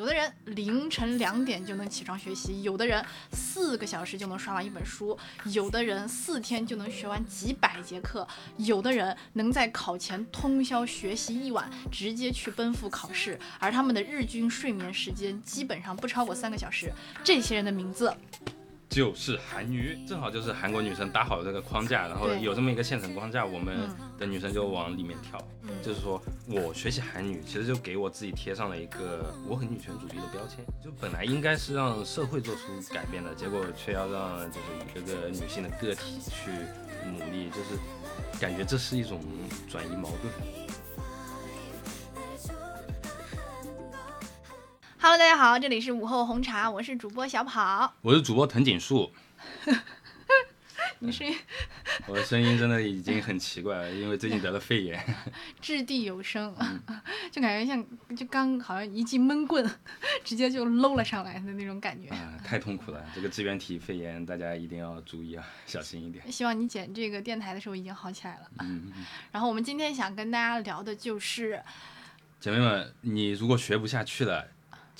有的人凌晨两点就能起床学习，有的人四个小时就能刷完一本书，有的人四天就能学完几百节课，有的人能在考前通宵学习一晚，直接去奔赴考试，而他们的日均睡眠时间基本上不超过三个小时。这些人的名字就是韩女，正好就是韩国女生搭好这个框架，然后有这么一个现成框架，我们嗯的女生就往里面跳。嗯就是说我学习韩语，其实就给我自己贴上了一个我很女权主义的标签。就本来应该是让社会做出改变的，结果却要让就是一个个女性的个体去努力，就是感觉这是一种转移矛盾。Hello，大家好，这里是午后红茶，我是主播小跑。我是主播藤井树，你是 我的声音真的已经很奇怪了，因为最近得了肺炎。掷地有声，嗯就感觉像就刚好像一记闷棍，直接就搂了上来的那种感觉。啊，太痛苦了！这个支原体肺炎，大家一定要注意啊，小心一点。希望你剪这个电台的时候已经好起来了。嗯，然后我们今天想跟大家聊的就是，姐妹们，你如果学不下去了，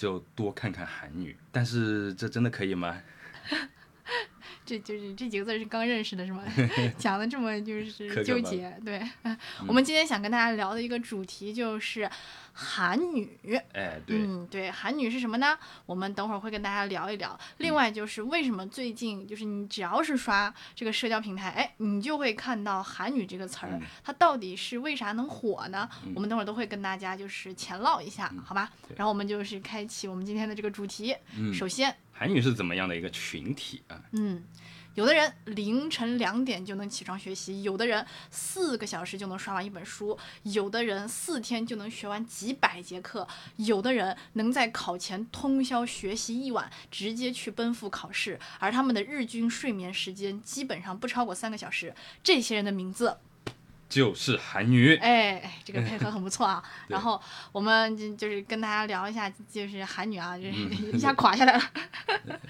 就多看看韩语。但是这真的可以吗？这就是这几个字是刚认识的是吗？讲的这么就是纠结。对，我们今天想跟大家聊的一个主题就是韩女。哎，对，嗯，对，韩女是什么呢？我们等会儿会跟大家聊一聊。另外就是为什么最近就是你只要是刷这个社交平台，哎，你就会看到韩女这个词儿，嗯它到底是为啥能火呢？我们等会儿都会跟大家就是浅唠一下，好吧？然后我们就是开启我们今天的这个主题。嗯首先，韩语是怎么样的一个群体啊？嗯，有的人凌晨两点就能起床学习，有的人四个小时就能刷完一本书，有的人四天就能学完几百节课，有的人能在考前通宵学习一晚，直接去奔赴考试，而他们的日均睡眠时间基本上不超过三个小时。这些人的名字，就是韩女。哎哎，这个配合很不错啊。然后我们就就是跟大家聊一下，就是韩女啊，就是嗯一下垮下来了。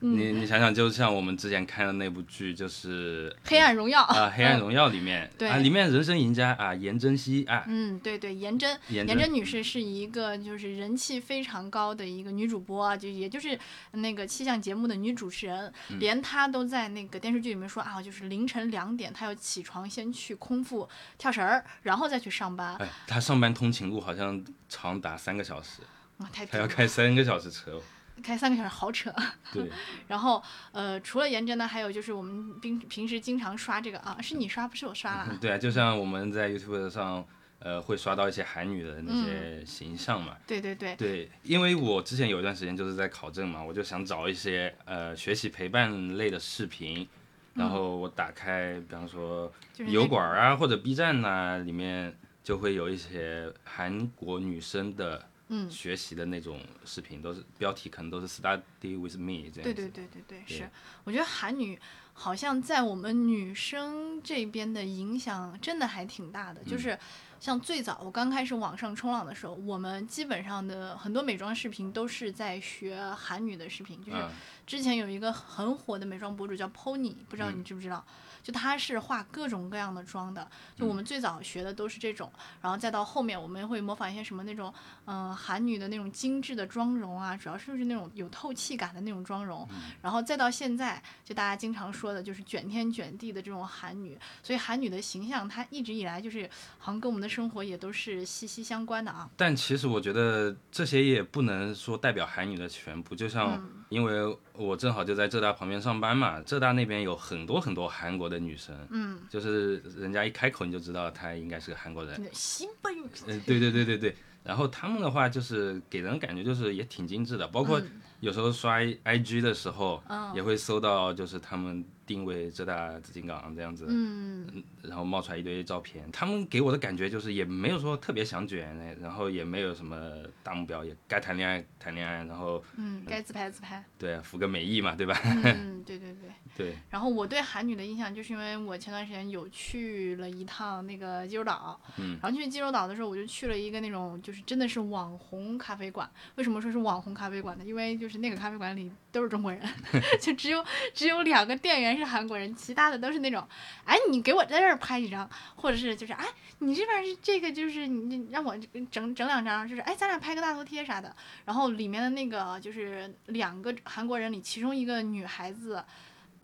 你你想想，就像我们之前看的那部剧，就是黑暗荣耀啊，《黑暗荣耀》里面，对。啊，里面人生赢家啊，颜真希啊，嗯，对对，颜真，颜真女士是一个就是人气非常高的一个女主播啊，就也就是那个气象节目的女主持人，嗯。连她都在那个电视剧里面说啊，就是凌晨两点她要起床先去空腹跳绳儿，然后再去上班，哎，他上班通勤路好像长达三个小时，哇，太他要开三个小时车。开三个小时好扯。对，然后呃，除了颜真呢，还有就是我们平平时经常刷这个啊，是你刷不是我刷啦。对啊，就像我们在 YouTube 上，呃，会刷到一些韩女的那嗯些形象嘛。对对对，对，因为我之前有一段时间就是在考证嘛，我就想找一些呃学习陪伴类的视频，然后我打开，比方说油就是那管啊或者 B 站呐、里面就会有一些韩国女生的嗯学习的那种视频，都是标题可能都是 Study with me 这样子。对对对对对，对是，我觉得韩女好像在我们女生这边的影响真的还挺大的。嗯就是像最早我刚开始网上冲浪的时候，我们基本上的很多美妆视频都是在学韩女的视频。就是嗯之前有一个很火的美妆博主叫 Pony，不知道你知不知道？就他是画各种各样的妆的，就我们最早学的都是这种，然后再到后面我们会模仿一些什么那种，嗯、韩女的那种精致的妆容啊，主要是就是那种有透气感的那种妆容，然后再到现在，就大家经常说的就是卷天卷地的这种韩女，所以韩女的形象她一直以来就是好像跟我们的生活也都是息息相关的啊。但其实我觉得这些也不能说代表韩女的全部，就像嗯因为我正好就在浙大旁边上班嘛，浙大那边有很多很多韩国的女生，嗯，就是人家一开口你就知道她应该是个韩国人。嗯，对对对对对。然后他们的话就是给人感觉就是也挺精致的，包括嗯有时候刷 IG 的时候，嗯也会搜到就是他们定位浙大紫金港这样子，嗯，然后冒出来一堆照片。他们给我的感觉就是也没有说特别想卷，然后也没有什么大目标，也该谈恋爱谈恋爱，然后嗯，该自拍自拍，对服个美意嘛，对吧？嗯，对对对。对，然后我对韩女的印象，就是因为我前段时间有去了一趟那个济州岛，嗯，然后去济州岛的时候，我就去了一个那种就是真的是网红咖啡馆。为什么说是网红咖啡馆呢？因为就是那个咖啡馆里都是中国人，就只有只有两个店员是韩国人，其他的都是那种，哎，你给我在这儿拍几张，或者是就是哎，你这边是这个就是你让我整整两张，就是哎，咱俩拍个大头贴啥的。然后里面的那个就是两个韩国人里，其中一个女孩子。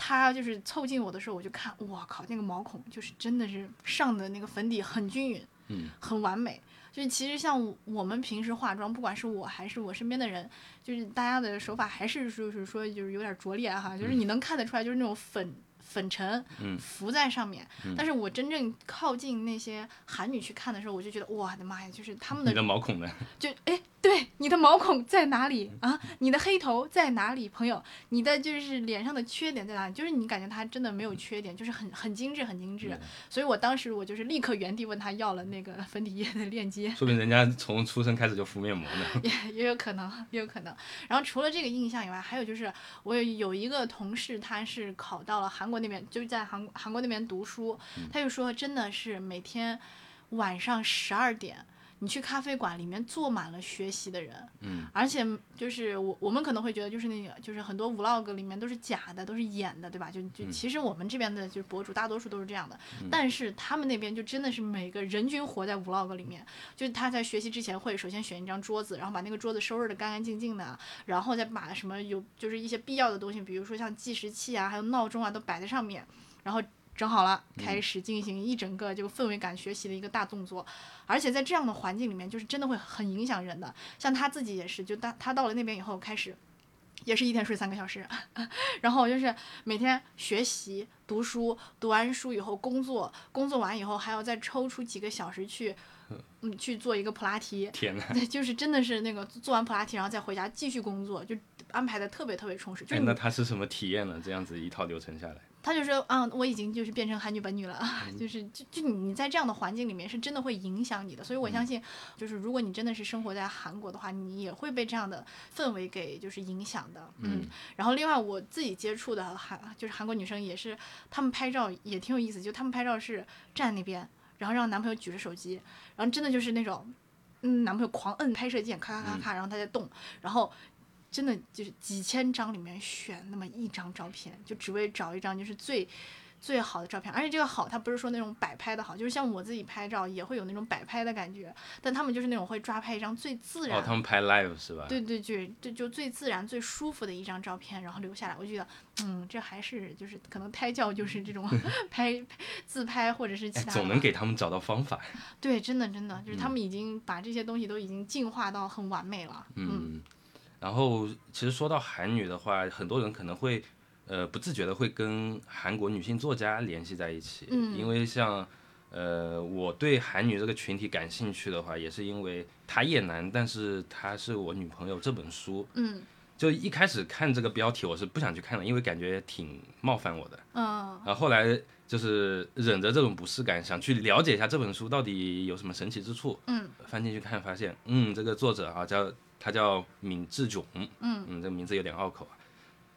她就是凑近我的时候，我就看，我靠，那个毛孔就是真的是上的那个粉底很均匀，嗯，很完美。就是其实像我们平时化妆，不管是我还是我身边的人，就是大家的手法还是就是说就是有点拙劣哈，就是你能看得出来，就是那种粉。粉尘浮在上面，但是我真正靠近那些韩女去看的时候，我就觉得，我的妈呀，就是他们的你的毛孔呢？就哎，对，你的毛孔在哪里啊？你的黑头在哪里，朋友？你的就是脸上的缺点在哪里？就是你感觉他真的没有缺点，就是很很精致，很精致。所以我当时我就是立刻原地问他要了那个粉底液的链接。说明人家从出生开始就敷面膜呢。也也有可能，也有可能。然后除了这个印象以外，还有就是我有一个同事，他是考到了韩国。那边就是在韩韩国那边读书，他就说真的是每天晚上十二点。你去咖啡馆里面坐满了学习的人，嗯，而且就是我我们可能会觉得就是那个就是很多 vlog 里面都是假的，都是演的，对吧？就就其实我们这边的就是博主大多数都是这样的，但是他们那边就真的是每个人均活在 vlog 里面，就是他在学习之前会首先选一张桌子，然后把那个桌子收拾的干干净净的，然后再把什么有就是一些必要的东西，比如说像计时器啊，还有闹钟啊，都摆在上面，然后。整好了，开始进行一整个就氛围感学习的一个大动作，而且在这样的环境里面，就是真的会很影响人的。像他自己也是，就当他到了那边以后，开始也是一天睡三个小时，然后就是每天学习、读书，读完书以后工作，工作完以后还要再抽出几个小时去，嗯，去做一个普拉提。天呐，对，就是真的是那个做完普拉提，然后再回家继续工作，就安排的特别特别充实。哎，那他是什么体验呢？这样子一套流程下来？他就说，嗯，我已经就是变成韩女本女了，就是就就你你在这样的环境里面是真的会影响你的，所以我相信，就是如果你真的是生活在韩国的话，你也会被这样的氛围给就是影响的，嗯。然后另外我自己接触的韩就是韩国女生也是，她们拍照也挺有意思，就她们拍照是站那边，然后让男朋友举着手机，然后真的就是那种，嗯，男朋友狂摁拍摄键，咔咔咔咔，然后他在动，然后。真的就是几千张里面选那么一张照片，就只为找一张就是最。最好的照片，而且这个好，它不是说那种摆拍的好，就是像我自己拍照也会有那种摆拍的感觉，但他们就是那种会抓拍一张最自然。哦，他们拍 live 是吧？对对对，就就最自然、最舒服的一张照片，然后留下来。我觉得，嗯，这还是就是可能胎教就是这种 拍自拍或者是其他。总能给他们找到方法。对，真的真的，就是他们已经把这些东西都已经进化到很完美了。嗯，然后其实说到韩女的话，很多人可能会。呃，不自觉的会跟韩国女性作家联系在一起，嗯，因为像，呃，我对韩女这个群体感兴趣的话，也是因为她叶男，但是她是我女朋友这本书，嗯，就一开始看这个标题，我是不想去看的，因为感觉挺冒犯我的，嗯，然后后来就是忍着这种不适感，想去了解一下这本书到底有什么神奇之处，嗯，翻进去看，发现，嗯，这个作者啊叫他叫闵志炯，嗯。嗯，这个名字有点拗口啊。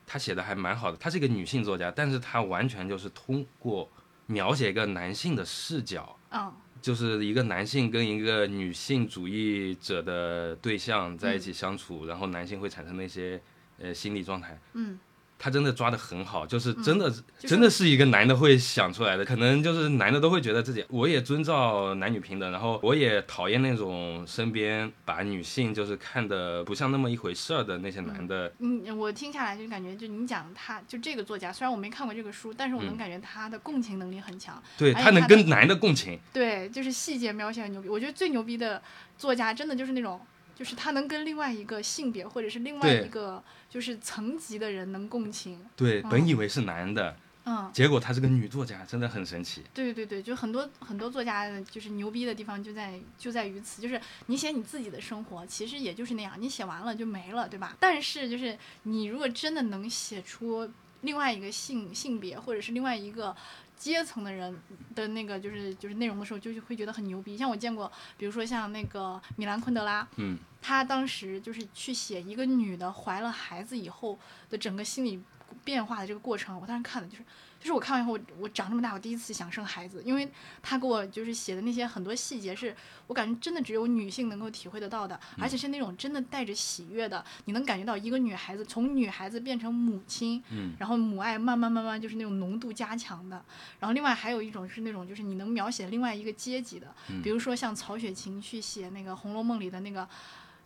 她写的还蛮好的，她是一个女性作家，但是她完全就是通过描写一个男性的视角，嗯，就是一个男性跟一个女性主义者的对象在一起相处，然后男性会产生那些呃心理状态，嗯。他真的抓的很好，就是真的，真的是一个男的会想出来的。可能就是男的都会觉得自己，我也遵照男女平等，然后我也讨厌那种身边把女性就是看的不像那么一回事儿的那些男的。嗯，我听下来就感觉，就你讲他，就这个作家，虽然我没看过这个书，但是我能感觉他的共情能力很强。对他能跟男的共情。对，就是细节描写很牛逼。我觉得最牛逼的作家，真的就是那种。就是他能跟另外一个性别或者是另外一个就是层级的人能共情。对，本以为是男的，嗯，结果他是个女作家，真的很神奇。对对对，就很多很多作家就是牛逼的地方就在就在于此，就是你写你自己的生活，其实也就是那样，你写完了就没了，对吧？但是就是你如果真的能写出另外一个性性别或者是另外一个。阶层的人的那个就是就是内容的时候，就是会觉得很牛逼。像我见过，比如说像那个米兰昆德拉，嗯，他当时就是去写一个女的怀了孩子以后的整个心理变化的这个过程，我当时看的就是就是我看完以后，我我长这么大，我第一次想生孩子，因为他给我就是写的那些很多细节，是我感觉真的只有女性能够体会得到的，而且是那种真的带着喜悦的，你能感觉到一个女孩子从女孩子变成母亲，嗯。然后母爱慢慢慢慢就是那种浓度加强的。然后另外还有一种是那种就是你能描写另外一个阶级的，嗯。比如说像曹雪芹去写那个《红楼梦》里的那个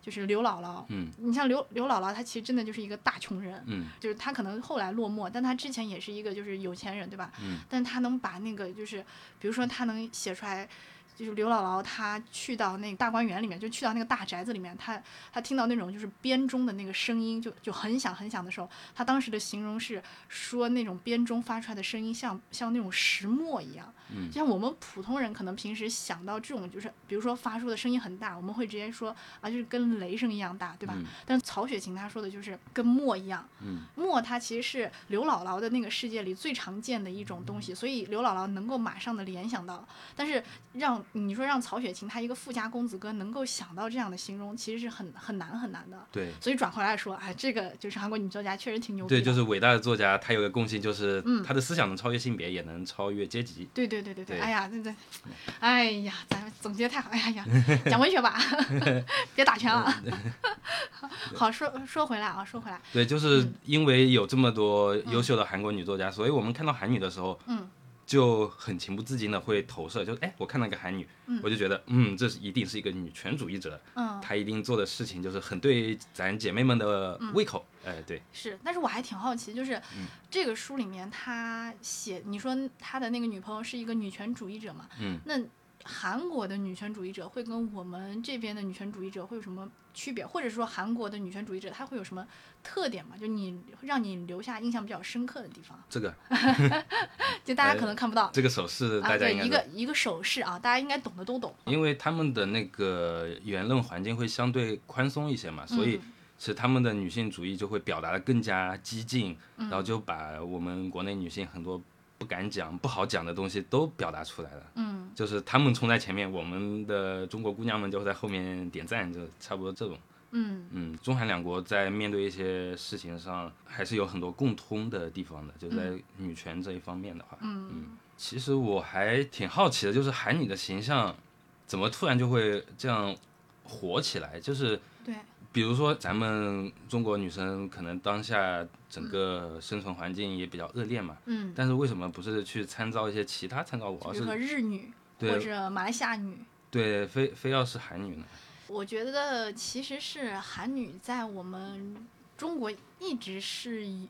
就是刘姥姥，嗯你像刘刘姥姥，她其实真的就是一个大穷人，嗯就是她可能后来落寞，但她之前也是一个就是有钱人，对吧？嗯但她能把那个就是，比如说她能写出来。就是刘姥姥，她去到那个大观园里面，就去到那个大宅子里面，她她听到那种就是编钟的那个声音，就就很响很响的时候，她当时的形容是说那种编钟发出来的声音像像那种石磨一样，嗯就像我们普通人可能平时想到这种就是比如说发出的声音很大，我们会直接说啊就是跟雷声一样大，对吧？嗯但是曹雪芹他说的就是跟墨一样，嗯墨它其实是刘姥姥的那个世界里最常见的一种东西，所以刘姥姥能够马上的联想到。但是让你说让曹雪芹他一个富家公子哥能够想到这样的形容，其实是很很难很难的。对所以转回来说，哎，这个就是韩国女作家确实挺牛逼对，就是伟大的作家，他有个共性，就是嗯他的思想能超越性别，也能超越阶级。对对对对对，对哎呀，这这，哎呀，咱们总结的太好，哎呀呀，讲文学吧，别打拳了。好，说说回来啊，说回来，对，就是因为有这么多优秀的韩国女作家，所以我们看到韩女的时候，嗯，就很情不自禁的会投射，就是哎，我看到一个韩女，我就觉得，嗯，这是一定是一个女权主义者，嗯，她一定做的事情就是很对咱姐妹们的胃口，哎，对，是，但是我还挺好奇，就是、嗯。这个书里面他写，你说他的那个女朋友是一个女权主义者嘛？嗯，那韩国的女权主义者会跟我们这边的女权主义者会有什么区别？或者说韩国的女权主义者她会有什么特点吗？就你让你留下印象比较深刻的地方，这个 就大家可能看不到。这个手势啊，大家对，一个一个手势啊，大家应该懂的都懂。因为他们的那个言论环境会相对宽松一些嘛，所以嗯其实他们的女性主义就会表达的更加激进，嗯然后就把我们国内女性很多不敢讲、不好讲的东西都表达出来了。嗯就是他们冲在前面，我们的中国姑娘们就在后面点赞，就差不多这种。嗯嗯，中韩两国在面对一些事情上还是有很多共通的地方的，就在女权这一方面的话。嗯其实我还挺好奇的，就是韩女的形象怎么突然就会这样火起来？就是对，比如说咱们中国女生可能当下整个生存环境也比较恶劣嘛，嗯，但是为什么不是去参照一些其他参照物，而比如说是日女或者马来西亚女。对非非要是韩女呢？我觉得其实是韩女在我们中国一直是以，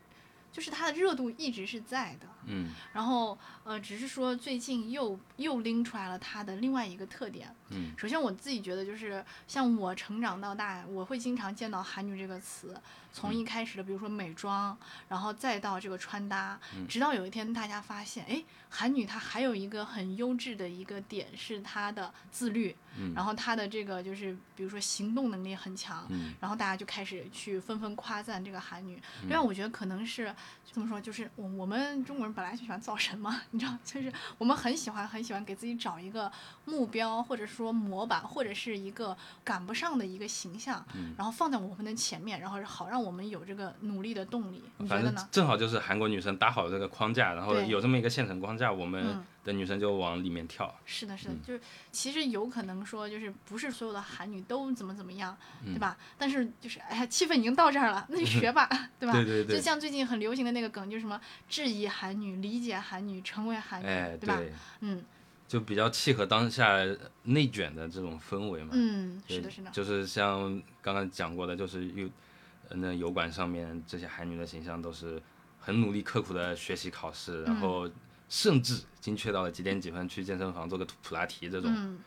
就是她的热度一直是在的。嗯然后呃，只是说最近又又拎出来了她的另外一个特点。嗯。首先我自己觉得就是像我成长到大，我会经常见到“韩女”这个词，从一开始的比如说美妆，然后再到这个穿搭，直到有一天大家发现，哎，韩女她还有一个很优质的一个点是她的自律，嗯。然后她的这个就是比如说行动能力很强，嗯。然后大家就开始去纷纷夸赞这个韩女。另外，我觉得可能是怎么说，就是我我们中国人本来就喜欢造神嘛，你知道，就是我们很喜欢很喜欢给自己找一个目标，或者说模板，或者是一个赶不上的一个形象，嗯然后放在我们的前面，然后好让我们有这个努力的动力。你觉得呢？正好就是韩国女生搭好这个框架，然后有这么一个现成框架，我们嗯的女生就往里面跳。是的，是的，嗯就是其实有可能说，就是不是所有的韩女都怎么怎么样，嗯对吧？但是就是哎呀，气氛已经到这儿了，那就 学吧，对吧？对对对就像最近很流行的那个梗，就是什么质疑韩女、理解韩女、成为韩女，哎，对吧？对，嗯就比较契合当下内卷的这种氛围嘛。嗯，对是的，是的，就是像刚刚讲过的，就是油呃那油管上面这些韩女的形象都是很努力刻苦的学习考试，然嗯后甚至精确到了几点几分去健身房做个普拉提这种。嗯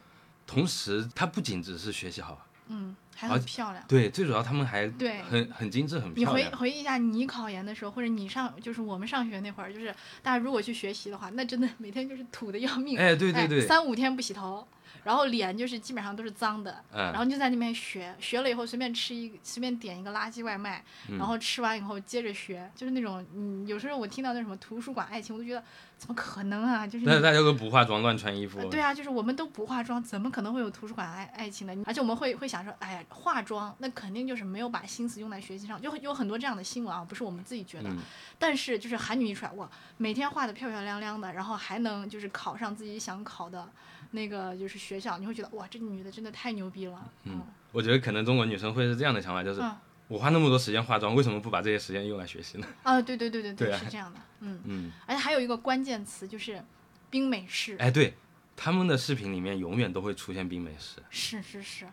同时，她不仅只是学习好，嗯，还很漂亮。对，最主要他们还对很很精致，很你回漂亮。回忆一下，你考研的时候，或者你上就是我们上学那会儿，就是大家如果去学习的话，那真的每天就是土的要命，哎，对对对，三五天不洗头，然后脸就是基本上都是脏的，嗯然嗯，后就在那边学，学了以后随便吃一随便点一个垃圾外卖，嗯然后吃完以后接着学，就是那种嗯，有时候我听到那什么图书馆爱情，我都觉得怎么可能啊？就是那大家都不化妆乱穿衣服呃，对啊，就是我们都不化妆，怎么可能会有图书馆爱爱情呢？而且我们会会想说，哎呀，化妆，那肯定就是没有把心思用在学习上，就有很多这样的新闻啊，不是我们自己觉得，嗯但是就是韩女一出来，哇，每天画的漂漂亮亮的，然后还能就是考上自己想考的那个就是学校，你会觉得哇，这女的真的太牛逼了，嗯我觉得可能中国女生会是这样的想法，就是嗯我花那么多时间化妆，为什么不把这些时间用来学习呢？啊，对对对对对啊是这样的，嗯，嗯，而且还有一个关键词就是冰美式，哎，对，他们的视频里面永远都会出现冰美式。是是是，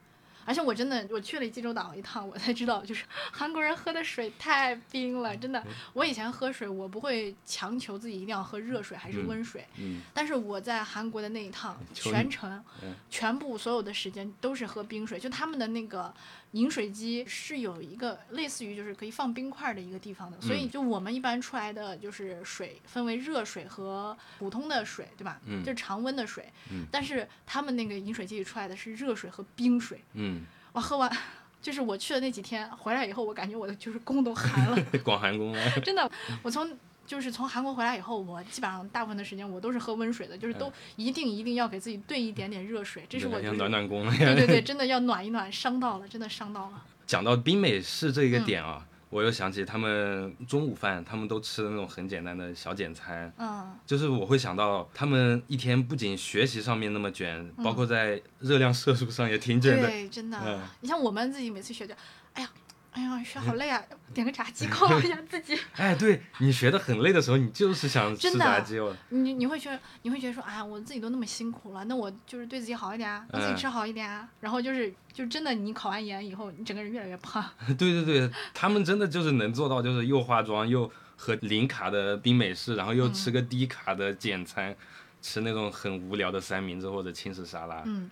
而且我真的我去了济州岛一趟，我才知道，就是韩国人喝的水太冰了，真的。我以前喝水，我不会强求自己一定要喝热水还是温水，嗯，但是我在韩国的那一趟，全程嗯全部所有的时间都是喝冰水，就他们的那个饮水机是有一个类似于就是可以放冰块的一个地方的，所以嗯就我们一般出来的就是水分为热水和普通的水，对吧？嗯就是常温的水。嗯但是他们那个饮水机里出来的是热水和冰水，嗯，我喝完。就是我去的那几天回来以后，我感觉我的就是宫都寒了，广寒宫啊，真的。我从就是从韩国回来以后，我基本上大部分的时间我都是喝温水的，就是都一定一定要给自己兑一点点热水，这是我对像就是暖暖宫那对样。对对，真的要暖一暖，伤到了，真的伤到了。讲到冰美式这嗯个点啊，我又想起他们中午饭，他们都吃的那种很简单的小简餐。嗯，就是我会想到，他们一天不仅学习上面那么卷，包括在热量摄入上也挺卷的。对，真的嗯。你像我们自己每次学就，哎呀，学好累啊，点个炸鸡犒劳一下 自己。哎，对你学的很累的时候，你就是想吃炸鸡哦。你你会觉得你会觉得说，哎呀，我自己都那么辛苦了，那我就是对自己好一点啊，让自己嗯吃好一点啊。然后就是就真的，你考完研以后，你整个人越来越胖。对对对，他们真的就是能做到，就是又化妆又喝零卡的冰美式，然后又吃个低卡的简餐，吃那种很无聊的三明治或者轻食沙拉，嗯，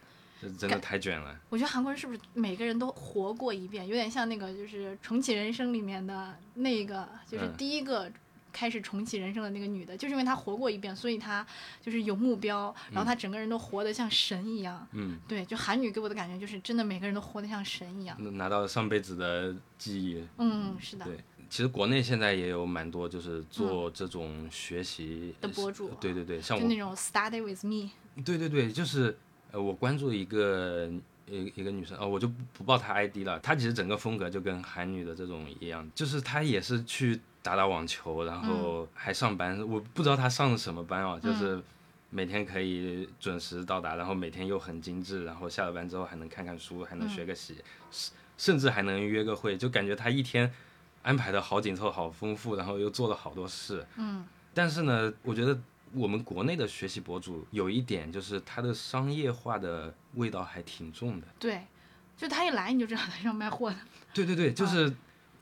这真的太卷了。我觉得韩国人是不是每个人都活过一遍，有点像那个就是《重启人生》里面的那个，就是嗯第一个。开始重启人生的那个女的，就是因为她活过一遍，所以她就是有目标，然后她整个人都活得像神一样。嗯，对，就韩女给我的感觉就是真的每个人都活得像神一样。拿到上辈子的记忆。嗯，是的。对，其实国内现在也有蛮多就是做这种学习的博主对对对，像我就那种 study with me，对对对，就是呃，我关注一个一一个女生，哦，我就不不报她 ID 了。她其实整个风格就跟韩女的这种一样，就是她也是去打打网球，然后还上班。我不知道她上的什么班啊，就是每天可以准时到达，然后每天又很精致，然后下了班之后还能看看书，还能学个习，甚甚至还能约个会，就感觉她一天安排的好紧凑、好丰富，然后又做了好多事。嗯但是呢，我觉得我们国内的学习博主有一点，就是他的商业化的味道还挺重的。对，就他一来你就知道他是要卖货的。对对对，就 是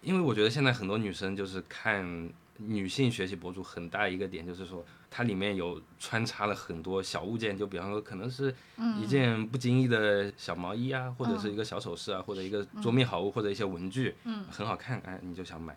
因为我觉得现在很多女生就是看女性学习博主，很大一个点就是说，它里面有穿插了很多小物件，就比方说可能是一件不经意的小毛衣啊，或者是一个小首饰啊，或者一个桌面好物，或者一些文具，嗯很好看，哎，你就想买。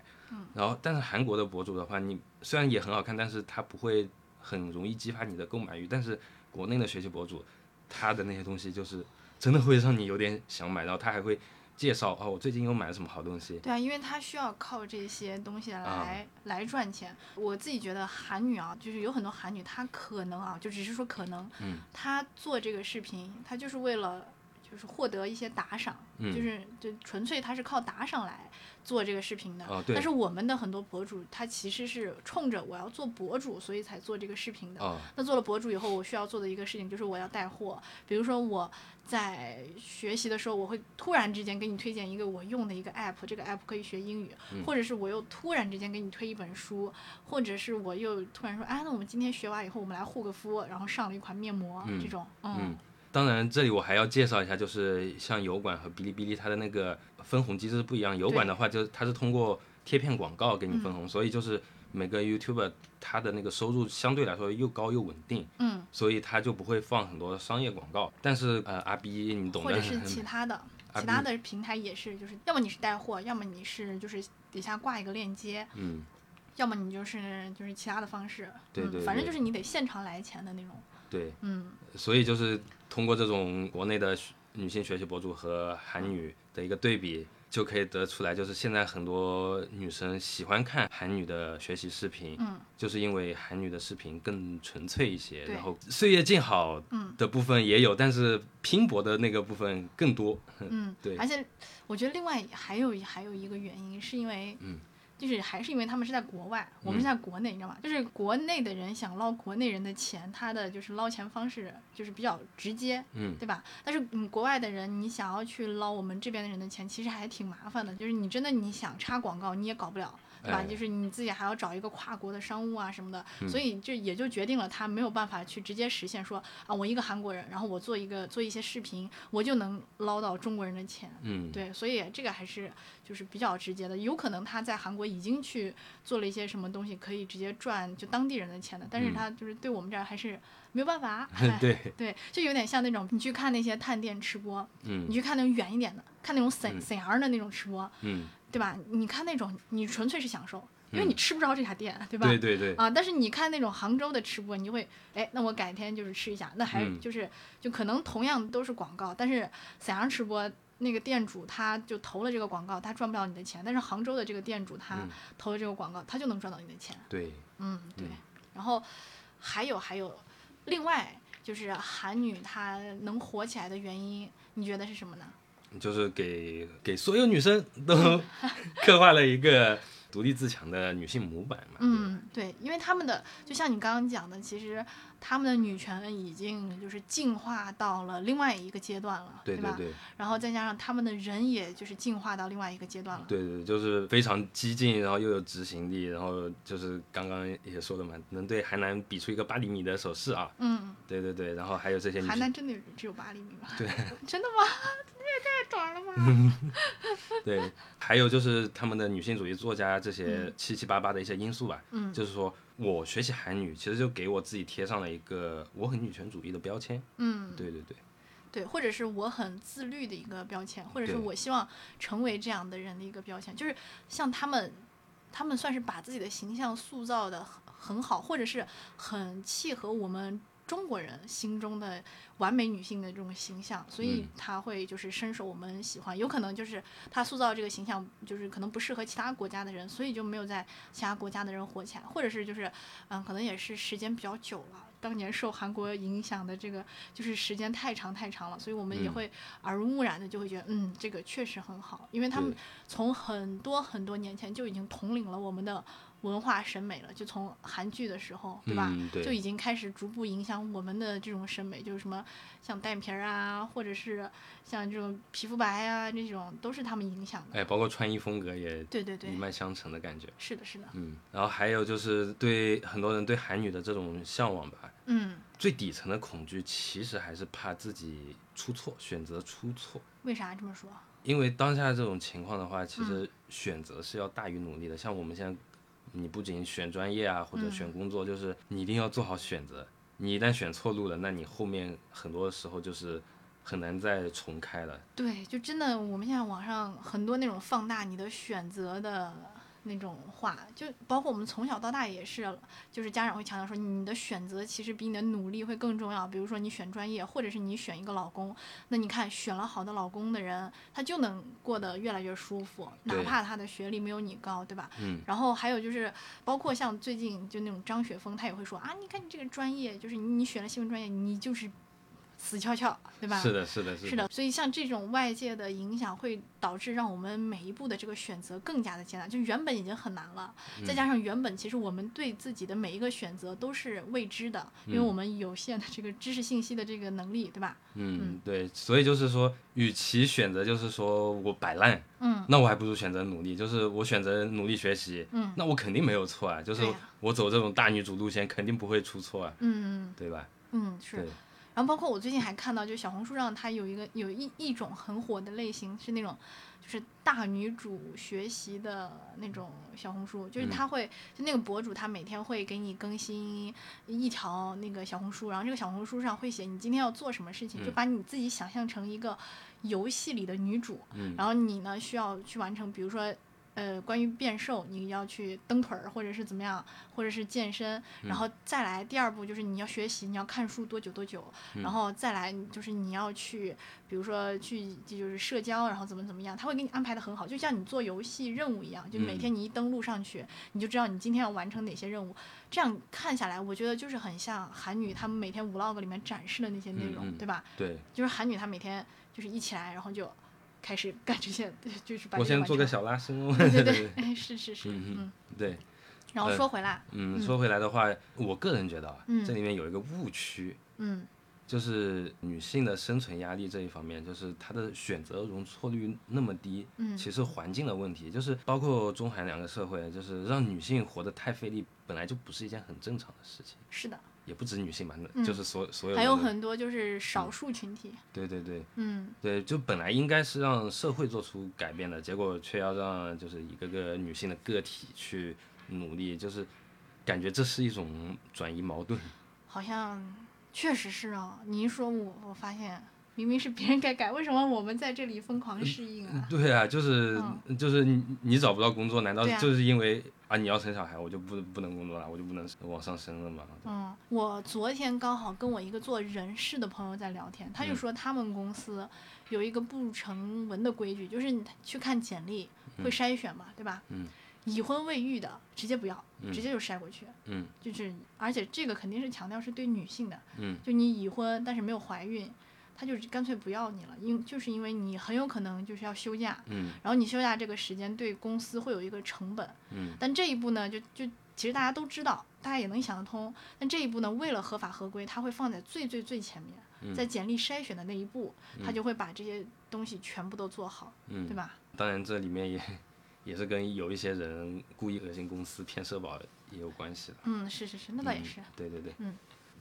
然后，但是韩国的博主的话，你虽然也很好看，但是他不会很容易激发你的购买欲。但是国内的学习博主，他的那些东西就是真的会让你有点想买，然后他还会介绍哦，我最近又买了什么好东西。对啊，因为他需要靠这些东西来、啊来赚钱。我自己觉得韩女啊，就是有很多韩女，她可能啊，就只是说可能，嗯她做这个视频，她就是为了就是获得一些打赏，嗯就是就纯粹他是靠打赏来做这个视频的。但是我们的很多博主，他其实是冲着我要做博主，所以才做这个视频的。哦，那做了博主以后，我需要做的一个事情就是我要带货。比如说我在学习的时候，我会突然之间给你推荐一个我用的一个 app，这个 app 可以学英语，嗯或者是我又突然之间给你推一本书，或者是我又突然说，哎，那我们今天学完以后，我们来护个肤，然后上了一款面膜，嗯这种，嗯，当然这里我还要介绍一下，就是像油管和哔哩哔哩它的那个分红机制不一样。油管的话，就是它是通过贴片广告给你分红，所以就是每个 YouTuber 他的那个收入相对来说又高又稳定。嗯，所以他就不会放很多商业广告。但是呃，阿 B 你懂的，或者是其他的。啊其他的平台也是，就是要么你是带货，要么你是就是底下挂一个链接，嗯，要么你就是就是其他的方式，对对嗯，反正就是你得现场来钱的那种，对，嗯。所以就是通过这种国内的女性学习博主和韩女的一个对比，就可以得出来，就是现在很多女生喜欢看韩女的学习视频，嗯，就是因为韩女的视频更纯粹一些，然后岁月静好嗯。的部分也有，但是拼搏的那个部分更多。嗯，对。而且我觉得另外还有还有一个原因，是因为，嗯，就是还是因为他们是在国外，我们是在国内，你知道吗？就是国内的人想捞国内人的钱，他的就是捞钱方式就是比较直接，嗯对吧？但是你，国外的人你想要去捞我们这边的人的钱，其实还挺麻烦的，就是你真的你想插广告你也搞不了。对吧？哎。就是你自己还要找一个跨国的商务啊什么的，嗯。所以这也就决定了他没有办法去直接实现说啊，我一个韩国人，然后我做一个做一些视频，我就能捞到中国人的钱。嗯，对，所以这个还是就是比较直接的，有可能他在韩国已经去做了一些什么东西，可以直接赚就当地人的钱的，但是嗯。他就是对我们这儿还是没有办法。哎。对，对，就有点像那种你去看那些探店吃播，你嗯去看那种远一点的，看那种沈嗯。沈阳的那种吃播，嗯，对吧？你看那种你纯粹是享受，因为嗯你吃不着这家店，对吧？对对对，啊，但是你看那种杭州的吃播，你就会，哎，那我改天就是吃一下，那还嗯就是、就可能同样都是广告，但是沈阳吃播那个店主他就投了这个广告，他赚不了你的钱，但是杭州的这个店主他嗯投了这个广告，他就能赚到你的钱。对，嗯，对。嗯然后还有还有，另外就是韩女她能火起来的原因，你觉得是什么呢？就是给给所有女生都 刻画了一个独立自强的女性模板嘛。嗯，对，因为他们的就像你刚刚讲的，其实他们的女权已经就是进化到了另外一个阶段了，吧？对对对然后再加上他们的人也就是进化到另外一个阶段了。对对，就是非常激进，然后又有执行力，然后就是刚刚也说的嘛，能对韩南比出一个八厘米的手势啊。嗯，对对对，然后还有这些女性韩南真的只有八厘米吗？对，真的吗？太短了吧！对，还有就是他们的女性主义作家这些七七八八的一些因素吧。嗯就是说我学习韩语，其实就给我自己贴上了一个我很女权主义的标签。嗯，对对对，对，或者是我很自律的一个标签，或者是我希望成为这样的人的一个标签，就是像他们，他们算是把自己的形象塑造的很很好，或者是很契合我们中国人心中的完美女性的这种形象，所以嗯他会就是深受我们喜欢。有可能就是他塑造这个形象，就是可能不适合其他国家的人，所以就没有在其他国家的人火起来，或者是就是嗯，可能也是时间比较久了。当年受韩国影响的这个，就是时间太长太长了，所以我们也嗯会耳濡目染的就会觉得，嗯，这个确实很好，因为他们从很多很多年前就已经统领了我们的文化审美了，就从韩剧的时候，对吧？嗯，对，就已经开始逐步影响我们的这种审美，就是什么像单眼皮儿啊，或者是像这种皮肤白啊，这种都是他们影响的。哎，包括穿衣风格也对对对一，脉相承的感觉。是的，是的，嗯，然后还有就是对很多人对韩女的这种向往吧，嗯，最底层的恐惧其实还是怕自己出错，选择出错。为啥这么说？因为当下这种情况的话，其实选择是要大于努力的。像我们现在，你不仅选专业啊，或者选工作，就是你一定要做好选择。你一旦选错路了，那你后面很多时候就是很难再重开了。对，就真的，我们现在网上很多那种放大你的选择的那种话，就包括我们从小到大也是，就是家长会强调说，你的选择其实比你的努力会更重要。比如说你选专业，或者是你选一个老公，那你看选了好的老公的人，他就能过得越来越舒服，哪怕他的学历没有你高，对吧？嗯，然后还有就是，包括像最近就那种张雪峰，他也会说啊，你看你这个专业，就是你你选了新闻专业，你就是死翘翘，对吧？是的，是的，是的，所以像这种外界的影响，会导致让我们每一步的这个选择更加的艰难。就原本已经很难了，再加上原本其实我们对自己的每一个选择都是未知的，因为嗯我们有限的这个知识信息的这个能力，对吧？嗯，对，所以就是说，与其选择就是说我摆烂，嗯那我还不如选择努力。就是我选择努力学习，嗯那我肯定没有错啊。就是我走这种大女主路线，肯定不会出错啊，嗯对吧？嗯，是。对，然后包括我最近还看到，就小红书上它有一个有一一种很火的类型是那种，就是大女主学习的那种小红书，就是嗯。他会、就那个博主他每天会给你更新一条那个小红书，然后这个小红书上会写你今天要做什么事情，就嗯。把你自己想象成一个游戏里的女主，嗯。然后你呢需要去完成，比如说。呃，关于变瘦，你要去蹬腿儿，或者是怎么样，或者是健身，然后再来第二步就是你要学习，你要看书多久多久，然后再来就是你要去，比如说去就是社交，然后怎么怎么样，他会给你安排的很好，就像你做游戏任务一样，就每天你一登录上去，你就知道你今天要完成哪些任务。这样看下来，我觉得就是很像韩女他们每天 vlog 里面展示的那些内容，对吧？对，就是韩女她每天就是一起来，然后就。开始干这些，就是把我先做个小拉伸哦。对对对，是是 是，嗯对。然后说回来，嗯，说回来的话，我个人觉得啊，这里面有一个误区，嗯，就是女性的生存压力这一方面，就是她的选择容错率那么低，嗯，其实环境的问题，就是包括中韩两个社会，就是让女性活得太费力，本来就不是一件很正常的事情。是的。也不止女性吧，就是所所有还有很多就是少数群体。对对对，嗯，对，就本来应该是让社会做出改变的，结果却要让就是一个个女性的个体去努力，就是感觉这是一种转移矛盾。好像确实是啊，你一说，我我发现明明是别人该改，为什么我们在这里疯狂适应啊？对啊，就是就是你你找不到工作，难道就是因为？啊！你要生小孩，我就不不能工作了，我就不能往上升了嘛。嗯，我昨天刚好跟我一个做人事的朋友在聊天，他就说他们公司有一个不成文的规矩，就是你去看简历会筛选嘛，对吧？嗯。已婚未育的直接不要，直接就筛过去。嗯。就是而且这个肯定是强调是对女性的。嗯。就你已婚但是没有怀孕。他就干脆不要你了，因就是因为你很有可能就是要休假，嗯，然后你休假这个时间对公司会有一个成本，嗯，但这一步呢，就就其实大家都知道，大家也能想得通，但这一步呢，为了合法合规，他会放在最最最前面，在简历筛选的那一步，他就会把这些东西全部都做好，嗯，对吧？当然这里面也也是跟有一些人故意恶心公司骗社保也有关系的，嗯，是是是，那倒也是，对对对，嗯。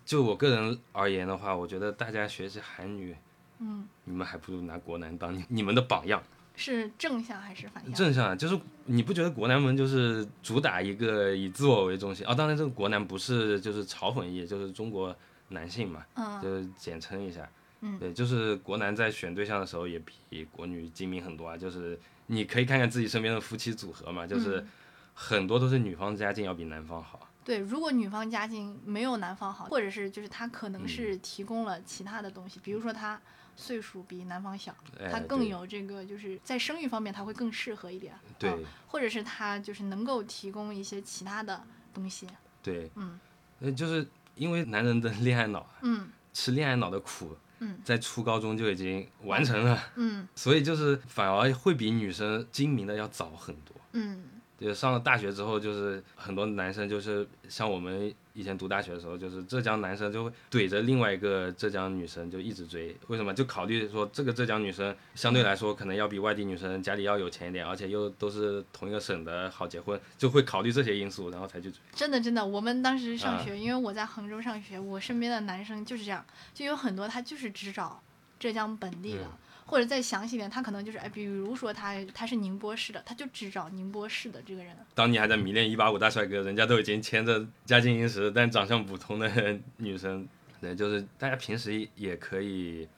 就我个人而言的话，我觉得大家学习韩语，嗯，你们还不如拿国男当你你们的榜样。是正向还是反向？正向，就是你不觉得国男们就是主打一个以自我为中心啊？当然，这个国男不是就是嘲讽意，就是中国男性嘛，嗯，就是简称一下，嗯，对，就是国男在选对象的时候也比国女精明很多啊。就是你可以看看自己身边的夫妻组合嘛，就是很多都是女方家境要比男方好。对，如果女方家境没有男方好，或者是就是他可能是提供了其他的东西，比如说他岁数比男方小，他更有这个就是在生育方面他会更适合一点，对，或者是他就是能够提供一些其他的东西，对，嗯，呃，就是因为男人的恋爱脑，嗯，吃恋爱脑的苦，嗯，在初高中就已经完成了，嗯，所以就是反而会比女生精明的要早很多，嗯。就上了大学之后，就是很多男生就是像我们以前读大学的时候，就是浙江男生就会怼着另外一个浙江女生就一直追。为什么？就考虑说这个浙江女生相对来说可能要比外地女生家里要有钱一点，而且又都是同一个省的，好结婚，就会考虑这些因素，然后才去追。真的真的，我们当时上学，因为我在杭州上学，我身边的男生就是这样，就有很多他就是只找浙江本地的。或者再详细点，他可能就是哎，比如说他他是宁波市的，他就只找宁波市的这个人。当你还在迷恋一八五大帅哥，人家都已经牵着家境殷实但长相普通的 女生，对，就是大家平时也可以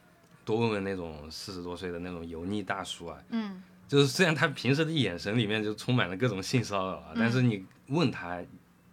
多问问那种四十多岁的那种油腻大叔啊，嗯，就是虽然他平时的眼神里面就充满了各种性骚扰啊，但是你问他，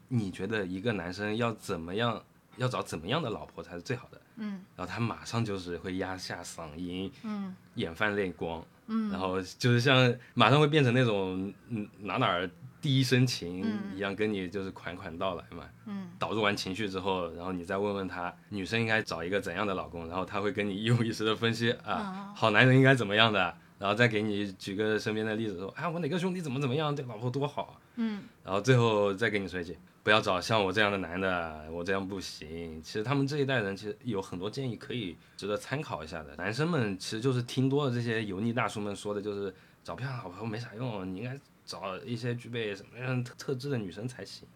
你觉得一个男生要怎么样，要找怎么样的老婆才是最好的？嗯，然后他马上就是会压下嗓音，嗯，眼泛泪光，嗯，然后就是像马上会变成那种嗯哪哪儿第一深情一样，跟你就是款款道来嘛，嗯，导入完情绪之后，然后你再问问他女生应该找一个怎样的老公，然后他会跟你 一五一十的分析啊，好男人应该怎么样的，然后再给你举个身边的例子说，啊我哪个兄弟怎么怎么样，对老婆多好，嗯，然后最后再给你说一句。不要找像我这样的男的，我这样不行。其实他们这一代人其实有很多建议可以值得参考一下的。男生们其实就是听多了这些油腻大叔们说的，就是找漂亮老婆没啥用，你应该找一些具备什么样特特质的女生才行。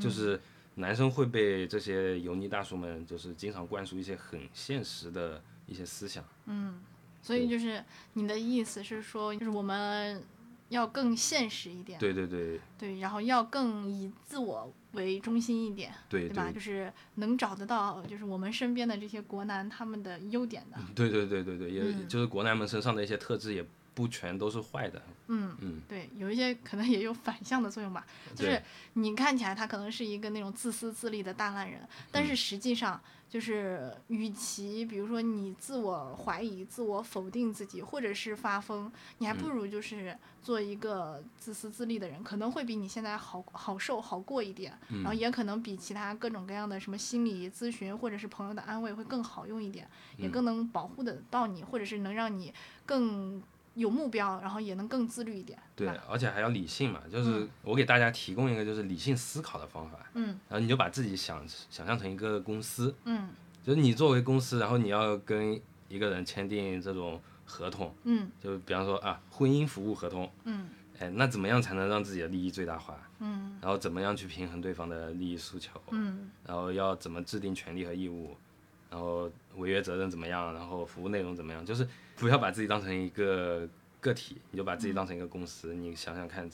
就是男生会被这些油腻大叔们就是经常灌输一些很现实的一些思想。嗯，所以就是你的意思是说，就是我们。要更现实一点，对对对，对，然后要更以自我为中心一点，对对吧？就是能找得到，就是我们身边的这些国男他们的优点的，对对对对对，也就是国男们身上的一些特质，也不全都是坏的。嗯嗯，对，有一些可能也有反向的作用吧，就是你看起来他可能是一个那种自私自利的大烂人，但嗯是实际上就是，与其比如说你自我怀疑、自我否定自己，或者是发疯，你还不嗯。如就是做一个自私自利的人，可能会比你现在好好受、好过一点，嗯然后也可能比其他各种各样的什么心理咨询或者是朋友的安慰会更好用一点，也嗯。更能保护得到你，或者是能让你更有目标，然后也能更自律一点，对？，而且还要理性嘛，就是嗯我给大家提供一个就是理性思考的方法，嗯然后你就把自己想想象成一个公司，嗯就是你作为公司，然后你要跟一个人签订这种合同，嗯就比方说啊婚姻服务合同，嗯哎，那怎么样才能让自己的利益最大化？嗯然后怎么样去平衡对方的利益诉求？嗯然后要怎么制定权利和义务？然后违约责任怎么样？然后服务内容怎么样？就是不要把自己当成一个个体，你就把自己当成一个公司，你想想看，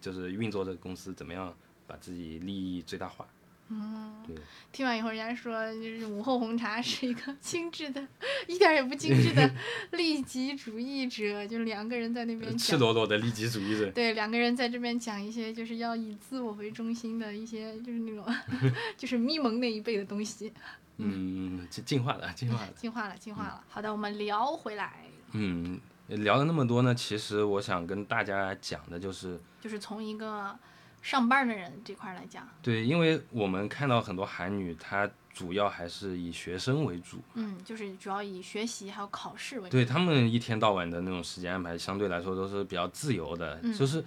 就是运作这个公司怎么样把自己利益最大化？嗯。对，听完以后，人家说就是午后红茶是一个精致的，一点也不精致的 利己主义者，就两个人在那边呃赤。裸裸的利己主义者。对，两个人在这边讲一些就是要以自我为中心的一些，就是那种 就是咪蒙那一辈的东西，嗯，进进化了，进化了。进化了，进化了。好的，我们聊回来，嗯，聊了那么多呢，其实我想跟大家讲的就是，就是从一个上班的人这块儿来讲，对，因为我们看到很多韩女，她主要还是以学生为主，嗯，就是主要以学习还有考试为主。对他们一天到晚的那种时间安排，相对来说都是比较自由的。嗯就是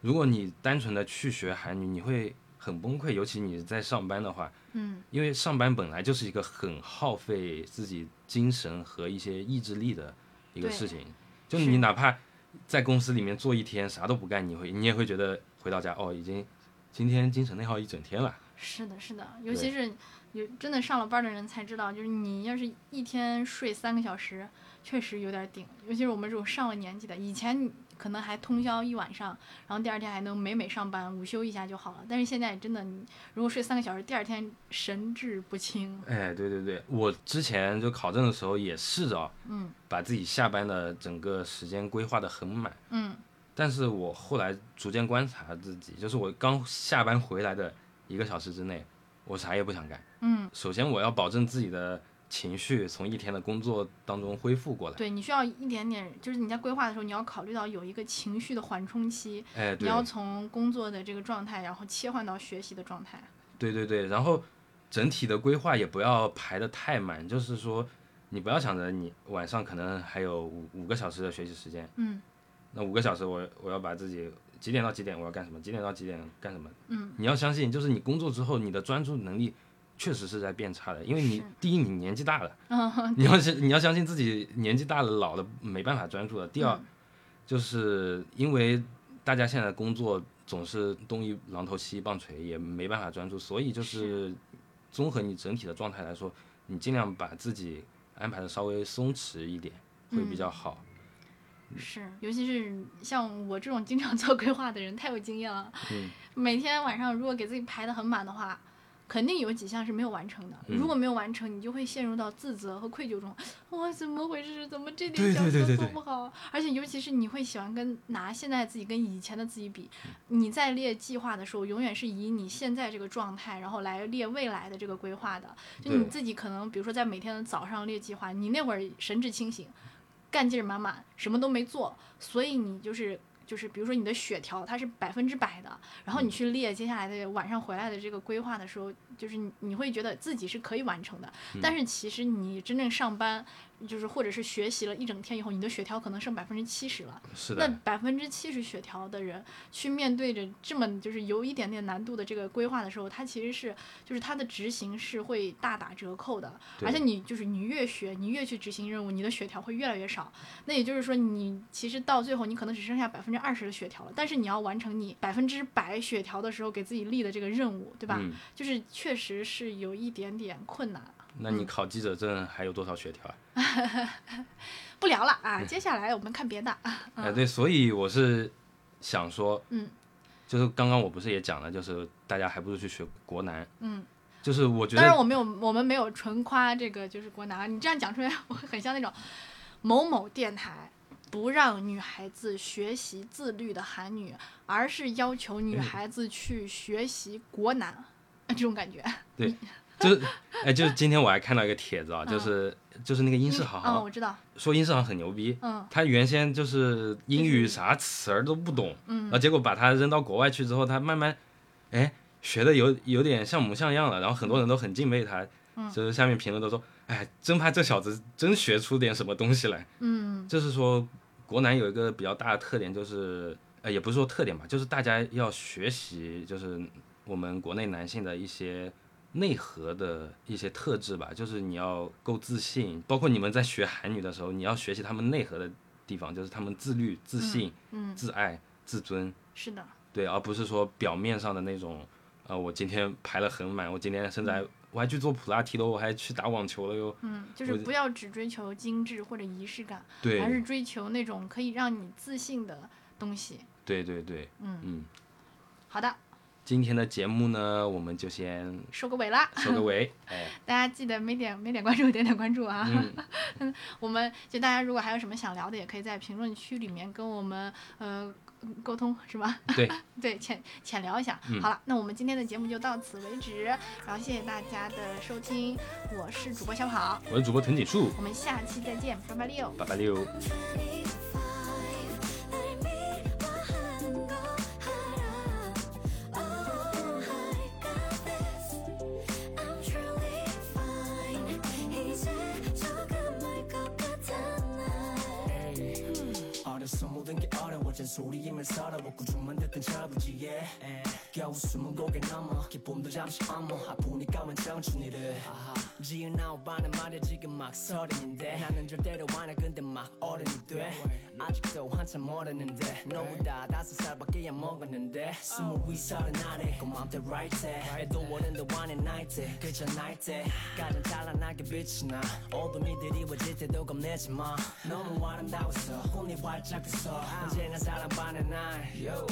如果你单纯的去学韩语，你会很崩溃，尤其你在上班的话，嗯因为上班本来就是一个很耗费自己精神和一些意志力的一个事情。就是你哪怕在公司里面坐一天啥都不干，你会你也会觉得回到家哦，已经今天精神内耗一整天了。是的，是的，尤其是有真的上了班的人才知道，就是你要是一天睡三个小时，确实有点顶。尤其是我们这种上了年纪的，以前你可能还通宵一晚上，然后第二天还能美美上班，午休一下就好了。但是现在真的，你如果睡三个小时，第二天神志不清。哎，对对对，我之前就考证的时候也试着嗯把自己下班的整个时间规划的很满。嗯但是我后来逐渐观察自己，就是我刚下班回来的一个小时之内，我啥也不想干。嗯，首先我要保证自己的情绪从一天的工作当中恢复过来。对你需要一点点，就是你在规划的时候，你要考虑到有一个情绪的缓冲期，你要从工作的这个状态，然后切换到学习的状态。对对对，然后整体的规划也不要排得太满，就是说你不要想着你晚上可能还有五五个小时的学习时间，嗯那五个小时我我要把自己几点到几点我要干什么，几点到几点干什么。嗯，你要相信，就是你工作之后，你的专注能力确实是在变差的，因为你第一你年纪大了，嗯 你要是你要相信自己年纪大了老了没办法专注了。第二，嗯就是因为大家现在工作总是东一榔头西一棒槌，也没办法专注，所以就是综合你整体的状态来说，你尽量把自己安排的稍微松弛一点，会比较好。是，尤其是像我这种经常 做规划的人，太有经验了。嗯每天晚上如果给自己排的很满的话，肯定有几项是没有完成的。嗯如果没有完成，你就会陷入到自责和愧疚中。哇，怎么回事？怎么这点小事都不好？而且尤其是你会喜欢跟拿现在自己跟以前的自己比。嗯你在列计划的时候，永远是以你现在这个状态，然后来列未来的这个规划的。就你自己可能，比如说在每天的早上列计划，你那会儿神志清醒，干劲儿满满，什么都没做，所以你就是就是比如说你的血条它是百分之百的，然后你去列接下来的晚上回来的这个规划的时候，就是你你会觉得自己是可以完成的，但是其实你真正上班就是或者是学习了一整天以后，你的血条可能剩百分之七十了。那是的，百分之七十血条的人去面对着这么就是有一点点难度的这个规划的时候，他其实是就是他的执行是会大打折扣的，对而且你就是你越学，你越去执行任务，你的血条会越来越少。那也就是说，你其实到最后你可能只剩下百分之二十的血条了，但是你要完成你百分之百血条的时候给自己立的这个任务，对吧？嗯，就是确实是有一点点困难。那你考记者证还有多少血条啊？不聊了啊，接下来我们看别的。哎，对，所以我是想说，嗯，就是刚刚我不是也讲了，就是大家还不如去学国男，嗯，就是我觉得，当然我没有，我们没有纯夸这个就是国男，你这样讲出来，我很像那种某某电台不让女孩子学习自律的韩女，而是要求女嗯孩子去学习国男，这种感觉。对，就是 哎，就是今天我还看到一个帖子啊，就是就是那个英世航嗯，我知道。说英世航很牛逼，嗯他原先就是英语啥词儿都不懂，嗯，然后结果把他扔到国外去之后，他慢慢，哎，学的有有点像模像样了，然后很多人都很敬佩他，嗯就是下面评论都说，哎，真怕这小子真学出点什么东西来，嗯就是说国男有一个比较大的特点就是，呃，也不是说特点吧，就是大家要学习，就是我们国内男性的一些。内核的一些特质吧，就是你要够自信，包括你们在学韩语的时候，你要学习他们内核的地方，就是他们自律、自信、嗯，自爱、自尊，是的。对，而不是说表面上的那种，呃，我今天排了很满，我今天甚至还我还去做普拉提了，我还去打网球了哟。嗯，就是不要只追求精致或者仪式感，对，而是追求那种可以让你自信的东西。对对对，嗯。嗯，好的，今天的节目呢，我们就先收个尾啦。收个尾，哎，大家记得没点没点关注，点点关注啊！嗯，我们就大家如果还有什么想聊的，也可以在评论区里面跟我们呃沟通，是吧？对，对，浅浅聊一下。嗯好了，那我们今天的节目就到此为止，然后谢谢大家的收听，我是主播小跑，我是主播藤井树，我们下期再见，八八六。八八六。 소리임을 서러웠고 좀만 듣던 저부지에 겨우 숨은 고개 넘어 기쁨도 잠시 어머 아프니까 웬 청춘이를. 지은 아홉 반은 말야 지금 막 서른인데. 나는 절대로 안해 근데 막 어른이 돼. 아직도 한참 모르는데. 너보다 다섯 살밖에 안 먹었는데. 스무 위 서른 아래 고맘때 right 때 애도 어른도 안해 night 때 그저 night 때 가장 찬란하게 빛이 나. 어둠이 드리워질 때도 겁내지 마. 너무 아름다웠어. 꿈이 활짝 웃어. 언제나 I'm on a nine. Yo.